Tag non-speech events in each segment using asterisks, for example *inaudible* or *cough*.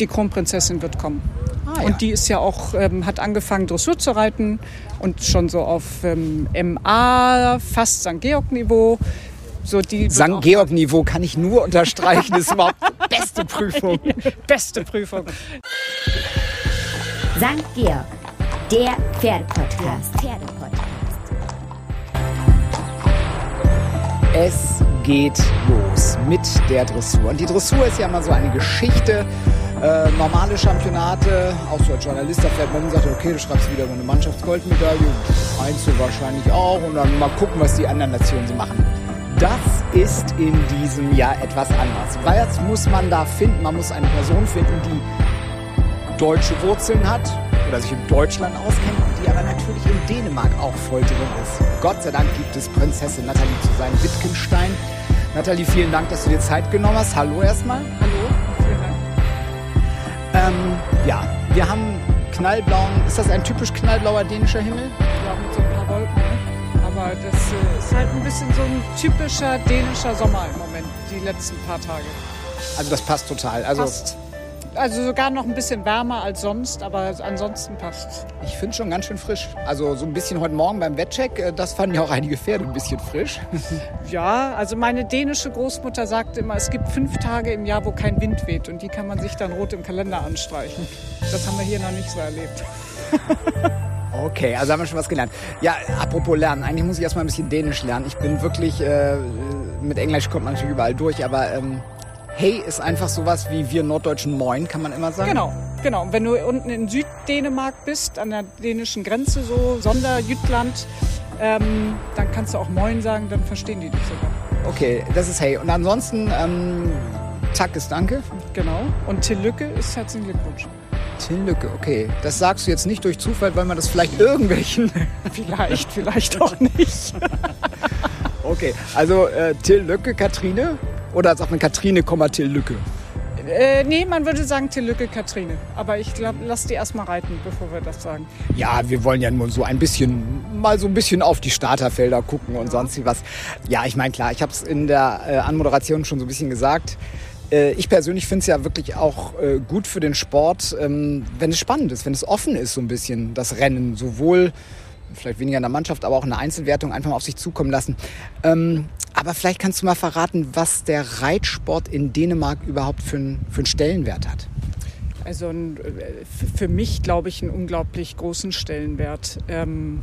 die Kronprinzessin wird kommen. Ah, ja. Und die ist ja auch, ähm, hat angefangen Dressur zu reiten und schon so auf ähm, MA, fast St. Georg-Niveau. So die St. Georg-Niveau kann ich nur unterstreichen. Das ist überhaupt die beste Prüfung. *laughs* Beste Prüfung. St. Georg, der Pferdepodcast. Pferdepodcast. Es geht los mit der Dressur. Und die Dressur ist ja immer so eine Geschichte. Äh, normale Championate, auch so als Journalist, da fährt man sagt, okay, du schreibst wieder über eine Mannschaftsgoldmedaille, Einzel wahrscheinlich auch und dann mal gucken, was die anderen Nationen so machen. Das ist in diesem Jahr etwas anders. Jetzt muss man da finden, man muss eine Person finden, die deutsche Wurzeln hat oder sich in Deutschland auskennt und die aber natürlich in Dänemark auch voll drin ist. Gott sei Dank gibt es Prinzessin Nathalie zu sein, Wittgenstein. Nathalie, vielen Dank, dass du dir Zeit genommen hast. Hallo erstmal. Ähm, ja, wir haben knallblauen, ist das ein typisch knallblauer dänischer Himmel? Ja, mit so ein paar Wolken. Ne? Aber das äh, ist halt ein bisschen so ein typischer dänischer Sommer im Moment, die letzten paar Tage. Also das passt total. Also Passt. Also sogar noch ein bisschen wärmer als sonst, aber ansonsten passt. ich finde schon ganz schön frisch. Also so ein bisschen heute Morgen beim Wettcheck, äh, das fanden ja auch einige Pferde ein bisschen frisch. *laughs* Ja, also meine dänische Großmutter sagt immer, es gibt fünf Tage im Jahr, wo kein Wind weht und die kann man sich dann rot im Kalender anstreichen. Das haben wir hier noch nicht so erlebt. *laughs* Okay, also haben wir schon was gelernt. Ja, apropos lernen, eigentlich muss ich erstmal ein bisschen Dänisch lernen. Ich bin wirklich, äh, mit Englisch kommt man natürlich überall durch, aber ähm, hey ist einfach sowas wie wir Norddeutschen Moin, kann man immer sagen. Genau, genau. Wenn du unten in Süddänemark bist, an der dänischen Grenze, so Sonderjütland, ähm, dann kannst du auch Moin sagen, dann verstehen die dich sogar. Okay, das ist hey. Und ansonsten, ähm, Tack ist Danke. Genau. Und Till Lücke ist herzlichen Glückwunsch. Till Lücke, okay. Das sagst du jetzt nicht durch Zufall, weil man das vielleicht irgendwelchen... *laughs* Vielleicht, vielleicht auch nicht. *laughs* Okay, also äh, Till Lücke, Katrine? Oder sagt man Katrine, Till Lücke? äh, nee, man würde sagen Till Lücke, Katrine. Aber ich glaube, lass die erstmal reiten, bevor wir das sagen. Ja, wir wollen ja nur so ein bisschen, mal so ein bisschen auf die Starterfelder gucken und sonst wie was. Ja, ich meine, klar, ich habe es in der äh, Anmoderation schon so ein bisschen gesagt. Äh, ich persönlich finde es ja wirklich auch äh, gut für den Sport, ähm, wenn es spannend ist, wenn es offen ist, so ein bisschen das Rennen. Sowohl, vielleicht weniger in der Mannschaft, aber auch in der Einzelwertung einfach mal auf sich zukommen lassen. Ähm, aber vielleicht kannst du mal verraten, was der Reitsport in Dänemark überhaupt für einen für einen Stellenwert hat. Also ein, äh, für mich, glaube ich, einen unglaublich großen Stellenwert. Ähm,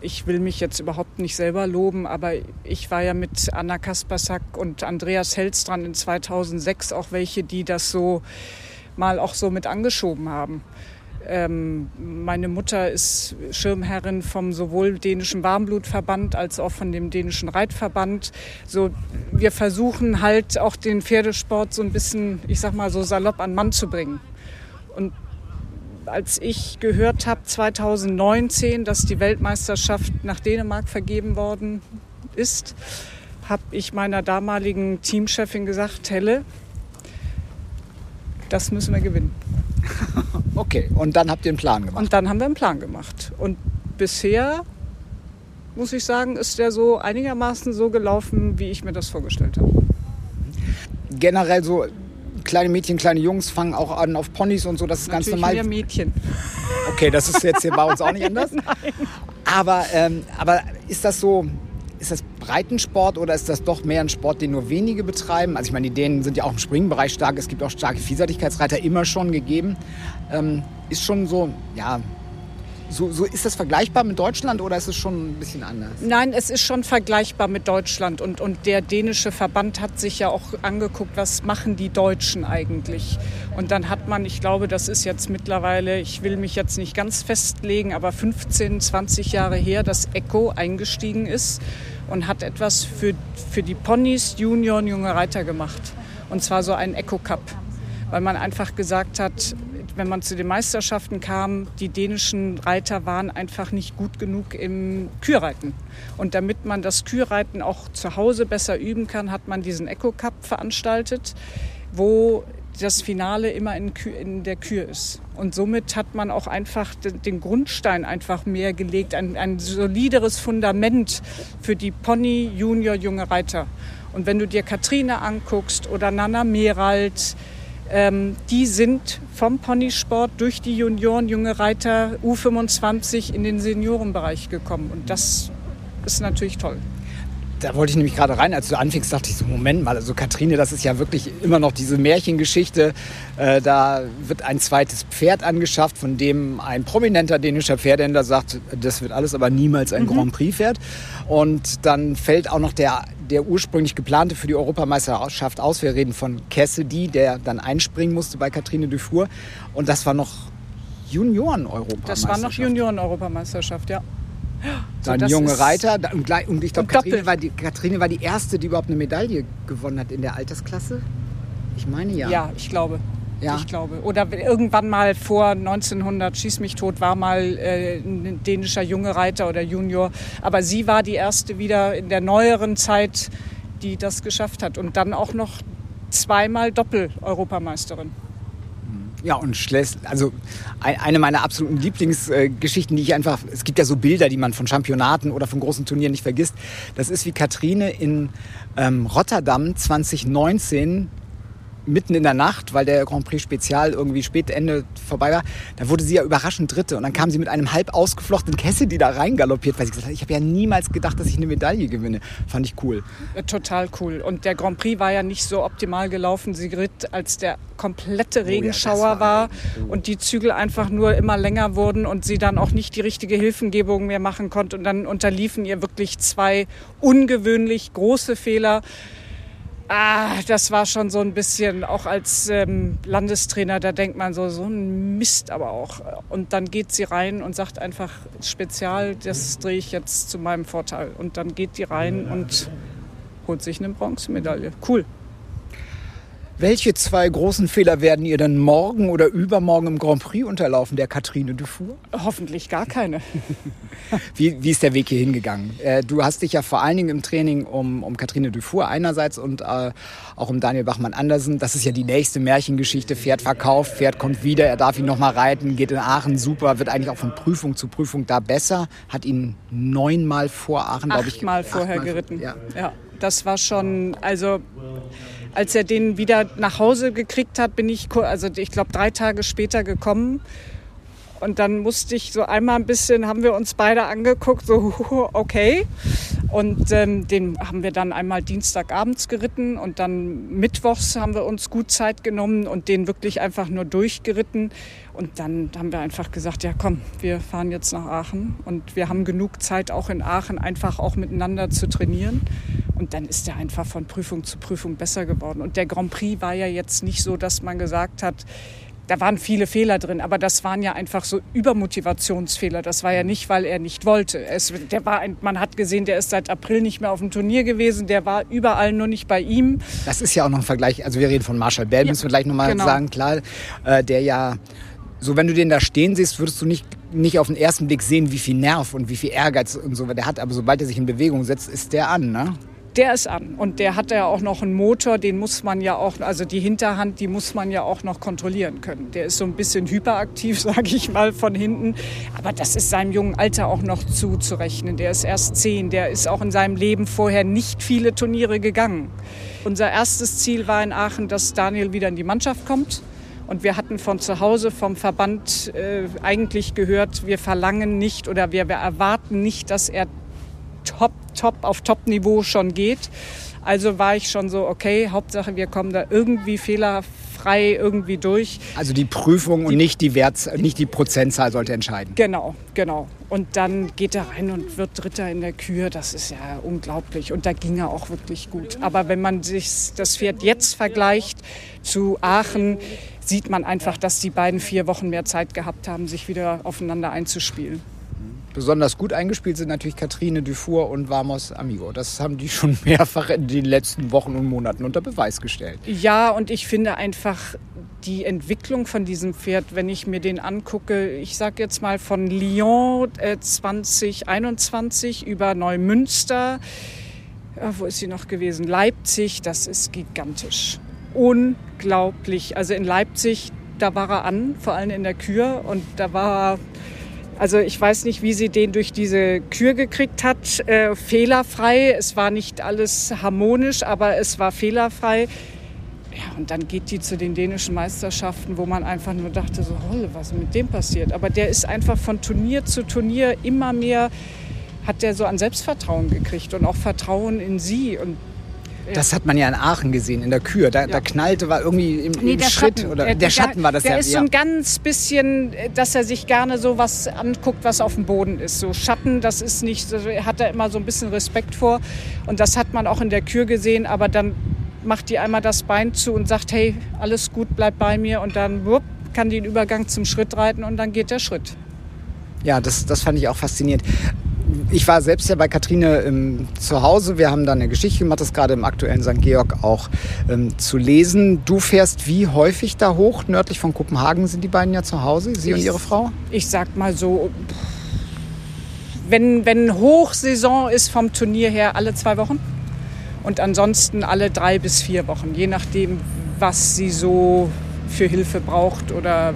ich will mich jetzt überhaupt nicht selber loben, aber ich war ja mit Anna Kaspersack und Andreas Helstran in 2006 auch welche, die das so mal auch so mit angeschoben haben. Ähm, meine Mutter ist Schirmherrin vom sowohl dänischen Warmblutverband als auch von dem dänischen Reitverband. So, wir versuchen halt auch den Pferdesport so ein bisschen, ich sag mal so salopp an Mann zu bringen. Und als ich gehört habe 2019, dass die Weltmeisterschaft nach Dänemark vergeben worden ist, habe ich meiner damaligen Teamchefin gesagt, Helle, das müssen wir gewinnen. *laughs* Okay, und dann habt ihr einen Plan gemacht. Und dann haben wir einen Plan gemacht. Und bisher, muss ich sagen, ist der so einigermaßen so gelaufen, wie ich mir das vorgestellt habe. generell so kleine Mädchen, kleine Jungs fangen auch an auf Ponys und so, das ist ganz Natürlich normal. mehr Mädchen. Okay, das ist jetzt hier bei uns auch nicht *laughs* anders. Aber, ähm, aber ist das so, ist das Breitensport oder ist das doch mehr ein Sport, den nur wenige betreiben? Also ich meine, die Dänen sind ja auch im Springbereich stark, es gibt auch starke Vielseitigkeitsreiter, immer schon gegeben. Ähm, ist schon so, ja, so, so ist das vergleichbar mit Deutschland oder ist es schon ein bisschen anders? Nein, es ist schon vergleichbar mit Deutschland und, und der dänische Verband hat sich ja auch angeguckt, was machen die Deutschen eigentlich. Und dann hat man, ich glaube, das ist jetzt mittlerweile, ich will mich jetzt nicht ganz festlegen, aber 15, 20 Jahre her, dass Echo eingestiegen ist und hat etwas für, für die Ponys, Junior und junge Reiter gemacht. Und zwar so einen Echo Cup, weil man einfach gesagt hat, wenn man zu den Meisterschaften kam, die dänischen Reiter waren einfach nicht gut genug im Kürreiten. Und damit man das Kürreiten auch zu Hause besser üben kann, hat man diesen Echo Cup veranstaltet, wo das Finale immer in, in der Kür ist. Und somit hat man auch einfach den, den Grundstein einfach mehr gelegt, ein, ein solideres Fundament für die Pony Junior junge Reiter. Und wenn du dir Katrine anguckst oder Nana Merald, Ähm, die sind vom Ponysport durch die Junioren, junge Reiter U25 in den Seniorenbereich gekommen. Und das ist natürlich toll da wollte ich nämlich gerade rein, als du anfingst, dachte ich so, Moment mal, also Katrine, das ist ja wirklich immer noch diese Märchengeschichte. Äh, da wird ein zweites Pferd angeschafft, von dem ein prominenter dänischer Pferdehändler sagt, das wird alles aber niemals ein mhm. Grand Prix-Pferd. Und dann fällt auch noch der, der ursprünglich geplante für die Europameisterschaft aus. Wir reden von Cassidy, der dann einspringen musste bei Katrine Dufour. Und das war noch Junioren-Europameisterschaft. Das war noch Junioren-Europameisterschaft, ja. Dann so, junge Reiter. Und, und ich glaube, war die, Kathrine war die erste, die überhaupt eine Medaille gewonnen hat in der Altersklasse. Ich meine ja. Ja, ich glaube. Ja. Ich glaube. Oder irgendwann mal vor 1900, schieß mich tot, war mal äh, ein dänischer junge Reiter oder Junior. Aber sie war die erste wieder in der neueren Zeit, die das geschafft hat. Und dann auch noch zweimal Doppel-Europameisterin. Ja, und Schleswig, also eine meiner absoluten Lieblingsgeschichten, die ich einfach, es gibt ja so Bilder, die man von Championaten oder von großen Turnieren nicht vergisst. Das ist wie Katrine in ähm, Rotterdam 2019 mitten in der Nacht, weil der Grand Prix Spezial irgendwie spät Ende vorbei war, da wurde sie ja überraschend Dritte. Und dann kam sie mit einem halb ausgeflochtenen Kessel, die da reingaloppiert, weil sie gesagt hat, ich habe ja niemals gedacht, dass ich eine Medaille gewinne. Fand ich cool. Total cool. Und der Grand Prix war ja nicht so optimal gelaufen. Sie ritt, als der komplette Regenschauer oh ja, war, war oh. und die Zügel einfach nur immer länger wurden und sie dann auch nicht die richtige Hilfengebung mehr machen konnte. Und dann unterliefen ihr wirklich zwei ungewöhnlich große Fehler. Ah, das war schon so ein bisschen, auch als ähm, Landestrainer, da denkt man so, so ein Mist aber auch. Und dann geht sie rein und sagt einfach, Spezial, das drehe ich jetzt zu meinem Vorteil. Und dann geht die rein und holt sich eine Bronzemedaille. Cool. Welche zwei großen Fehler werden ihr dann morgen oder übermorgen im Grand Prix unterlaufen, der Katrine Dufour? Hoffentlich gar keine. *laughs* wie, wie ist der Weg hier hingegangen? Äh, du hast dich ja vor allen Dingen im Training um, um Katrine Dufour einerseits und äh, auch um Daniel Bachmann-Andersen. Das ist ja die nächste Märchengeschichte. Pferd verkauft, Pferd kommt wieder, er darf ihn nochmal reiten, geht in Aachen super, wird eigentlich auch von Prüfung zu Prüfung da besser. Hat ihn neunmal vor Aachen, glaube ich. Achtmal vorher achtmal geritten. Ja. ja, das war schon, also als er den wieder nach Hause gekriegt hat, bin ich, also ich glaube, drei Tage später gekommen. Und dann musste ich so einmal ein bisschen, haben wir uns beide angeguckt, so *laughs* okay. Und ähm, den haben wir dann einmal Dienstagabends geritten und dann Mittwochs haben wir uns gut Zeit genommen und den wirklich einfach nur durchgeritten. Und dann haben wir einfach gesagt, ja komm, wir fahren jetzt nach Aachen und wir haben genug Zeit auch in Aachen einfach auch miteinander zu trainieren. Und dann ist er einfach von Prüfung zu Prüfung besser geworden. Und der Grand Prix war ja jetzt nicht so, dass man gesagt hat, da waren viele Fehler drin, aber das waren ja einfach so Übermotivationsfehler. Das war ja nicht, weil er nicht wollte. Es, der war ein, man hat gesehen, der ist seit April nicht mehr auf dem Turnier gewesen. Der war überall nur nicht bei ihm. Das ist ja auch noch ein Vergleich. Also wir reden von Marshall Bell, ja, müssen wir gleich nochmal genau. sagen. Klar, äh, der ja so wenn du den da stehen siehst, würdest du nicht, nicht auf den ersten Blick sehen, wie viel Nerv und wie viel Ehrgeiz und so der hat. Aber sobald er sich in Bewegung setzt, ist der an, ne? Der ist an. Und der hat ja auch noch einen Motor, den muss man ja auch, also die Hinterhand, die muss man ja auch noch kontrollieren können. Der ist so ein bisschen hyperaktiv, *laughs* sage ich mal, von hinten. Aber das ist seinem jungen Alter auch noch zuzurechnen. Der ist erst zehn, der ist auch in seinem Leben vorher nicht viele Turniere gegangen. Unser erstes Ziel war in Aachen, dass Daniel wieder in die Mannschaft kommt. Und wir hatten von zu Hause vom Verband äh, eigentlich gehört, wir verlangen nicht oder wir, wir erwarten nicht, dass er top, top, auf Top-Niveau schon geht. Also war ich schon so, okay, Hauptsache wir kommen da irgendwie fehlerfrei irgendwie durch. Also die Prüfung die, und nicht die, Wert, nicht die Prozentzahl sollte entscheiden. Genau, genau. Und dann geht er rein und wird Dritter in der Kür. Das ist ja unglaublich. Und da ging er auch wirklich gut. Aber wenn man sich das Pferd jetzt vergleicht zu Aachen, sieht man einfach, dass die beiden vier Wochen mehr Zeit gehabt haben, sich wieder aufeinander einzuspielen. Besonders gut eingespielt sind natürlich Katrine Dufour und Vamos Amigo. Das haben die schon *laughs* mehrfach in den letzten Wochen und Monaten unter Beweis gestellt. Ja, und ich finde einfach die Entwicklung von diesem Pferd, wenn ich mir den angucke, ich sage jetzt mal von Lyon äh, 2021 über Neumünster, ja, wo ist sie noch gewesen? Leipzig, das ist gigantisch. Unglaublich. Also in Leipzig, da war er an, vor allem in der Kür und da war er also ich weiß nicht, wie sie den durch diese Kür gekriegt hat. Äh, fehlerfrei. Es war nicht alles harmonisch, aber es war fehlerfrei. Ja, und dann geht die zu den dänischen Meisterschaften, wo man einfach nur dachte, so, Holle, was ist mit dem passiert? Aber der ist einfach von Turnier zu Turnier immer mehr, hat der so an Selbstvertrauen gekriegt und auch Vertrauen in sie. Und das hat man ja in Aachen gesehen, in der Kür. Da, ja. da knallte war irgendwie im, nee, im Schritt. Schatten. Oder der, der Schatten war das der ja. Der ist so ein ganz bisschen, dass er sich gerne so was anguckt, was auf dem Boden ist. So Schatten, das ist nicht, er hat da immer so ein bisschen Respekt vor. Und das hat man auch in der Kür gesehen. Aber dann macht die einmal das Bein zu und sagt, hey, alles gut, bleib bei mir. Und dann wupp, kann die den Übergang zum Schritt reiten und dann geht der Schritt. Ja, das, das fand ich auch faszinierend ich war selbst ja bei Katrine ähm, zu Hause. Wir haben da eine Geschichte gemacht, das gerade im aktuellen St. Georg auch ähm, zu lesen. Du fährst wie häufig da hoch? Nördlich von Kopenhagen sind die beiden ja zu Hause, Sie ich, und Ihre Frau? Ich sag mal so, wenn, wenn Hochsaison ist vom Turnier her, alle zwei Wochen. Und ansonsten alle drei bis vier Wochen, je nachdem, was sie so für Hilfe braucht oder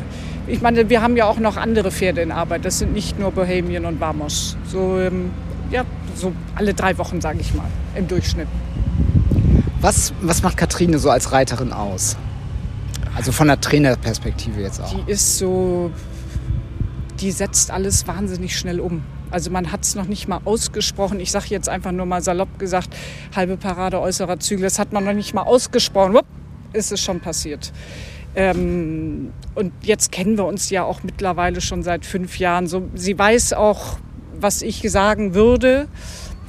ich meine, wir haben ja auch noch andere Pferde in Arbeit. Das sind nicht nur Bohemian und Vamos. So, ähm, ja, so alle drei Wochen, sage ich mal, im Durchschnitt. Was, was macht Katrine so als Reiterin aus? Also von der Trainerperspektive jetzt auch. Die ist so, die setzt alles wahnsinnig schnell um. Also man hat es noch nicht mal ausgesprochen. Ich sage jetzt einfach nur mal salopp gesagt, halbe Parade äußerer Zügel. Das hat man noch nicht mal ausgesprochen. Wupp, ist es schon passiert. Ähm, und jetzt kennen wir uns ja auch mittlerweile schon seit fünf Jahren. So, sie weiß auch, was ich sagen würde.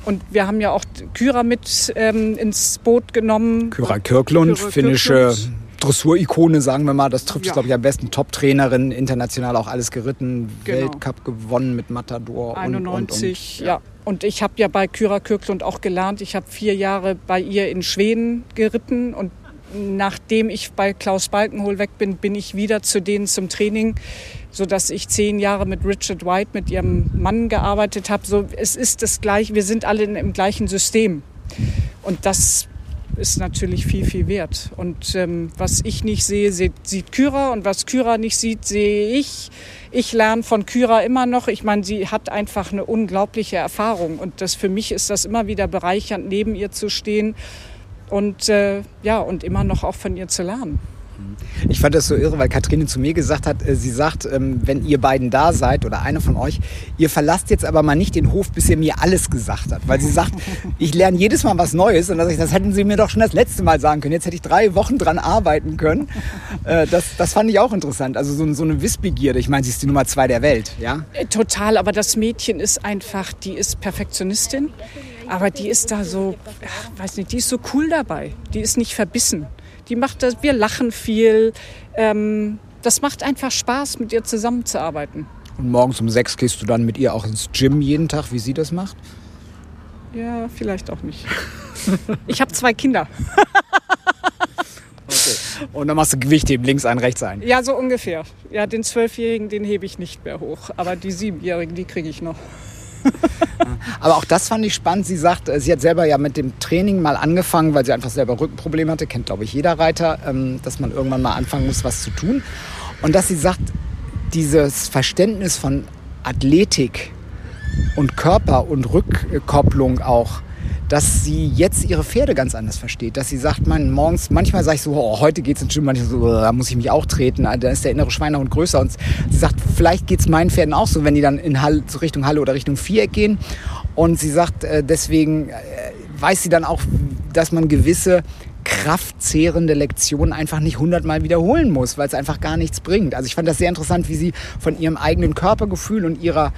Und wir haben ja auch Kyra mit ähm, ins Boot genommen. Kyra Kirklund, Kyra finnische Dressurikone, sagen wir mal. Das trifft ja. glaube ich, am besten. Top-Trainerin, international auch alles geritten, genau. Weltcup gewonnen mit Matador 91, und, und, und ja. ja. Und ich habe ja bei Kyra Kirklund auch gelernt. Ich habe vier Jahre bei ihr in Schweden geritten und nachdem ich bei Klaus Balkenhol weg bin, bin ich wieder zu denen zum Training, so dass ich zehn Jahre mit Richard White, mit ihrem Mann gearbeitet habe. So, es ist das gleiche, wir sind alle im gleichen System. Und das ist natürlich viel, viel wert. Und ähm, was ich nicht sehe, sieht, sieht Kyra und was Kyra nicht sieht, sehe ich. Ich lerne von Kyra immer noch. Ich meine, sie hat einfach eine unglaubliche Erfahrung und das für mich ist das immer wieder bereichernd, neben ihr zu stehen und äh, ja, und immer noch auch von ihr zu lernen. Ich fand das so irre, weil Katrine zu mir gesagt hat, äh, sie sagt, ähm, wenn ihr beiden da seid oder einer von euch, ihr verlasst jetzt aber mal nicht den Hof, bis ihr mir alles gesagt habt. Weil sie sagt, *laughs* ich lerne jedes Mal was Neues und ich, das hätten sie mir doch schon das letzte Mal sagen können. Jetzt hätte ich drei Wochen dran arbeiten können. Äh, das, das fand ich auch interessant. Also so, so eine Wissbegierde. Ich meine, sie ist die Nummer zwei der Welt, ja? Äh, total, aber das Mädchen ist einfach, die ist Perfektionistin. Aber die ist da so, ja, weiß nicht, die ist so cool dabei. Die ist nicht verbissen. Die macht das, wir lachen viel. Ähm, das macht einfach Spaß, mit ihr zusammenzuarbeiten. Und morgens um sechs gehst du dann mit ihr auch ins Gym jeden Tag, wie sie das macht? Ja, vielleicht auch nicht. ich habe zwei Kinder. *laughs* okay. Und dann machst du Gewichtheben, links ein, rechts ein. Ja, so ungefähr. Ja, den Zwölfjährigen, den hebe ich nicht mehr hoch. Aber die Siebenjährigen, die kriege ich noch. Aber auch das fand ich spannend. Sie sagt, äh, sie hat selber ja mit dem Training mal angefangen, weil sie einfach selber Rückenprobleme hatte. Kennt, glaube ich, jeder Reiter, ähm, dass man irgendwann mal anfangen muss, was zu tun. Und dass sie sagt, dieses Verständnis von Athletik und Körper und Rückkopplung auch, dass sie jetzt ihre Pferde ganz anders versteht. Dass sie sagt, man, morgens, manchmal sage ich so, oh, heute geht's ins Gym, manchmal so, oh, da muss ich mich auch treten, da ist der innere Schweinehund größer. Und sie sagt, vielleicht geht's meinen Pferden auch so, wenn die dann in Halle, Richtung Halle oder Richtung Viereck gehen. Und sie sagt, äh, deswegen äh, weiß sie dann auch, dass man gewisse kraftzehrende Lektionen einfach nicht hundertmal wiederholen muss, weil es einfach gar nichts bringt. Also ich fand das sehr interessant, wie sie von ihrem eigenen Körpergefühl und ihrer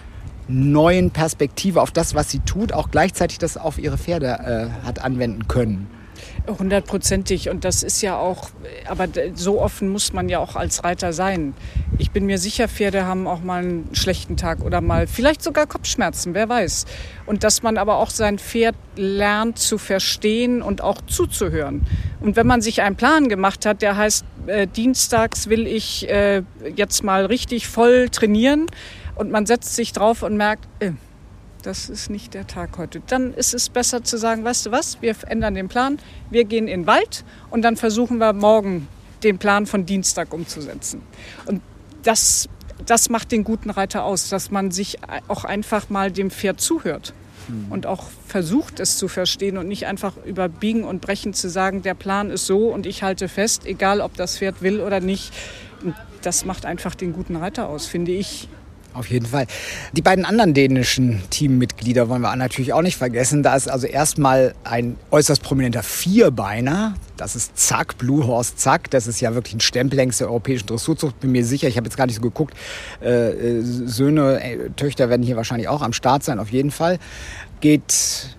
neuen Perspektive auf das, was sie tut, auch gleichzeitig das auf ihre Pferde äh, hat anwenden können. Hundertprozentig. Und das ist ja auch, aber so offen muss man ja auch als Reiter sein. Ich bin mir sicher, Pferde haben auch mal einen schlechten Tag oder mal vielleicht sogar Kopfschmerzen, wer weiß. Und dass man aber auch sein Pferd lernt zu verstehen und auch zuzuhören. Und wenn man sich einen Plan gemacht hat, der heißt, äh, dienstags will ich äh, jetzt mal richtig voll trainieren, und man setzt sich drauf und merkt, äh, das ist nicht der Tag heute. Dann ist es besser zu sagen, weißt du was, wir ändern den Plan, wir gehen in den Wald und dann versuchen wir morgen den Plan von Dienstag umzusetzen. Und das das macht den guten Reiter aus, dass man sich auch einfach mal dem Pferd zuhört und auch versucht, es zu verstehen und nicht einfach über Biegen und Brechen zu sagen, der Plan ist so und ich halte fest, egal ob das Pferd will oder nicht. Und das macht einfach den guten Reiter aus, finde ich. Auf jeden Fall. Die beiden anderen dänischen Teammitglieder wollen wir natürlich auch nicht vergessen. Da ist also erstmal ein äußerst prominenter Vierbeiner. Das ist Zack, Blue Horse Zack. Das ist ja wirklich ein Stempel längs der europäischen Dressurzucht. Bin mir sicher, ich habe jetzt gar nicht so geguckt. Äh, äh, Söhne, äh, Töchter werden hier wahrscheinlich auch am Start sein, auf jeden Fall. Geht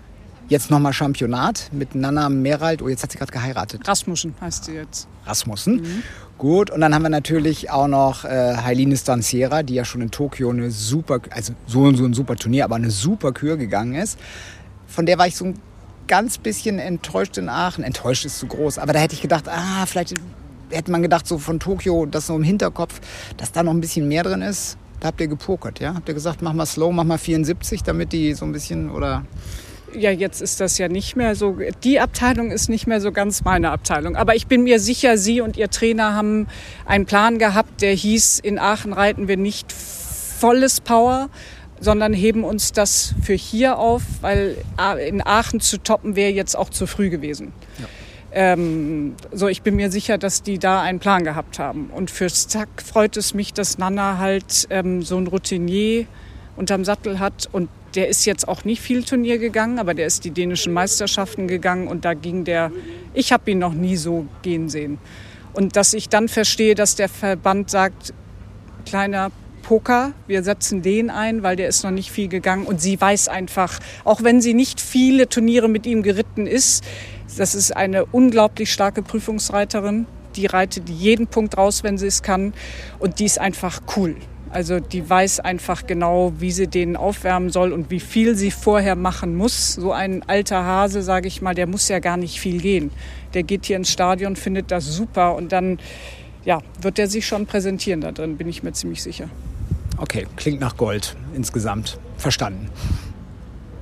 jetzt nochmal Championat mit Nana Merald. Oh, jetzt hat sie gerade geheiratet. Rasmussen heißt sie jetzt. Rasmussen. Mhm. Gut, und dann haben wir natürlich auch noch äh, Heiline Stanciera, die ja schon in Tokio eine super, also so und so ein super Turnier, aber eine super Kür gegangen ist. Von der war ich so ein ganz bisschen enttäuscht in Aachen. Enttäuscht ist zu groß, aber da hätte ich gedacht, ah, vielleicht hätte man gedacht, so von Tokio, das so im Hinterkopf, dass da noch ein bisschen mehr drin ist. Da habt ihr gepokert, ja? Habt ihr gesagt, mach mal slow, mach mal 74, damit die so ein bisschen, oder ja, jetzt ist das ja nicht mehr so, die Abteilung ist nicht mehr so ganz meine Abteilung. Aber ich bin mir sicher, Sie und Ihr Trainer haben einen Plan gehabt, der hieß, in Aachen reiten wir nicht volles Power, sondern heben uns das für hier auf, weil in Aachen zu toppen wäre jetzt auch zu früh gewesen. Ja. Ähm, so, ich bin mir sicher, dass die da einen Plan gehabt haben. Und für Zack freut es mich, dass Nana halt ähm, so ein Routinier unterm Sattel hat und der ist jetzt auch nicht viel Turnier gegangen, aber der ist die dänischen Meisterschaften gegangen und da ging der, ich habe ihn noch nie so gehen sehen. Und dass ich dann verstehe, dass der Verband sagt, kleiner Poker, wir setzen den ein, weil der ist noch nicht viel gegangen und sie weiß einfach, auch wenn sie nicht viele Turniere mit ihm geritten ist, das ist eine unglaublich starke Prüfungsreiterin. Die reitet jeden Punkt raus, wenn sie es kann und die ist einfach cool. Also die weiß einfach genau, wie sie den aufwärmen soll und wie viel sie vorher machen muss. So ein alter Hase, sage ich mal, der muss ja gar nicht viel gehen. Der geht hier ins Stadion, findet das super und dann ja, wird er sich schon präsentieren da drin, bin ich mir ziemlich sicher. Okay, klingt nach Gold insgesamt. Verstanden.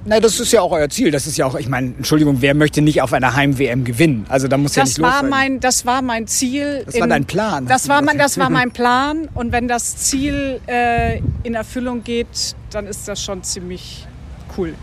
Na, das ist ja auch euer Ziel. Das ist ja auch, ich meine, Entschuldigung, wer möchte nicht auf einer Heim-WM gewinnen? Also da muss das ja nicht war mein, Das war mein Ziel. Das in, war dein Plan. Das war, mein, das war *laughs* mein Plan. Und wenn das Ziel äh, in Erfüllung geht, dann ist das schon ziemlich cool.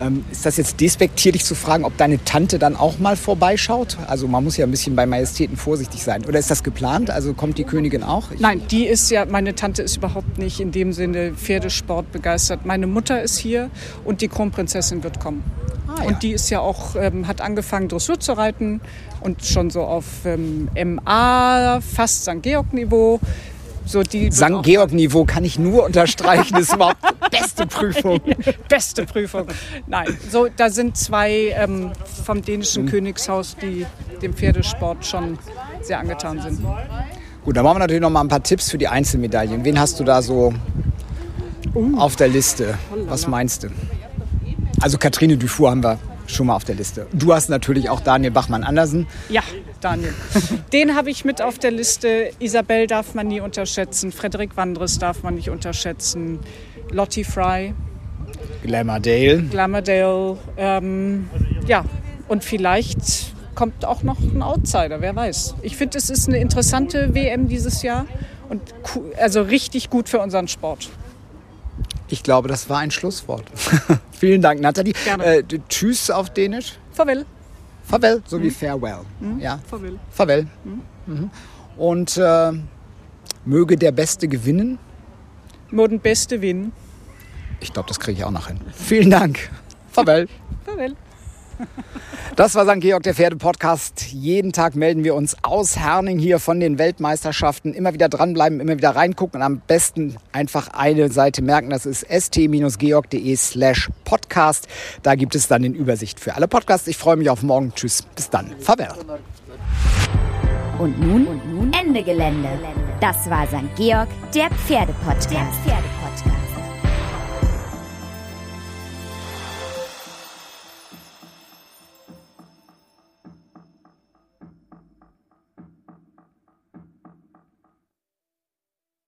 Ähm, ist das jetzt despektierlich zu fragen, ob deine Tante dann auch mal vorbeischaut? Also man muss ja ein bisschen bei Majestäten vorsichtig sein. Oder ist das geplant? Also kommt die Königin auch? Ich Nein, die ist ja, meine Tante ist überhaupt nicht in dem Sinne Pferdesport begeistert. Meine Mutter ist hier und die Kronprinzessin wird kommen. Ah, ja. Und die ist ja auch, ähm, hat angefangen Dressur zu reiten und schon so auf ähm, MA, fast St. Georg-Niveau. So die St. Georg-Niveau kann ich nur unterstreichen. Ist überhaupt *laughs* beste Prüfung. *laughs* beste Prüfung. Nein, so da sind zwei ähm, vom dänischen. Königshaus, die dem Pferdesport schon sehr angetan sind. Gut, dann machen wir natürlich noch mal ein paar Tipps für die Einzelmedaillen. Wen hast du da so uh. auf der Liste? Was meinst du? Also Katrine Dufour haben wir schon mal auf der Liste. Du hast natürlich auch Daniel Bachmann-Andersen. Ja, Daniel. Den habe ich mit auf der Liste. Isabel darf man nie unterschätzen. Frederik Wandres darf man nicht unterschätzen. Lottie Fry. Glamourdale. Glamourdale. Ähm, ja, und vielleicht kommt auch noch ein Outsider, wer weiß. Ich finde, es ist eine interessante WM dieses Jahr und also richtig gut für unseren Sport. Ich glaube, das war ein Schlusswort. *laughs* Vielen Dank, Nathalie. Gerne. Äh, tschüss auf Dänisch. Farewell. Farewell, so mhm. wie Farewell. Mhm. Ja. Farewell. Farewell. Mhm. mhm. Und äh, möge der Beste gewinnen. Möge der Beste gewinnen. Ich glaube, das kriege ich auch noch hin. Vielen Dank. Farewell. Farewell. Das war St. Georg, der Pferde-Podcast. Jeden Tag melden wir uns aus Herning hier von den Weltmeisterschaften. Immer wieder dranbleiben, immer wieder reingucken und am besten einfach eine Seite merken. Das ist st-georg.de slash podcast. Da gibt es dann den Übersicht für alle Podcasts. Ich freue mich auf morgen. Tschüss, bis dann. Farewell. Und nun, und nun Ende Gelände. Das war St. Georg, der Pferde-Podcast. Der Pferdepodcast.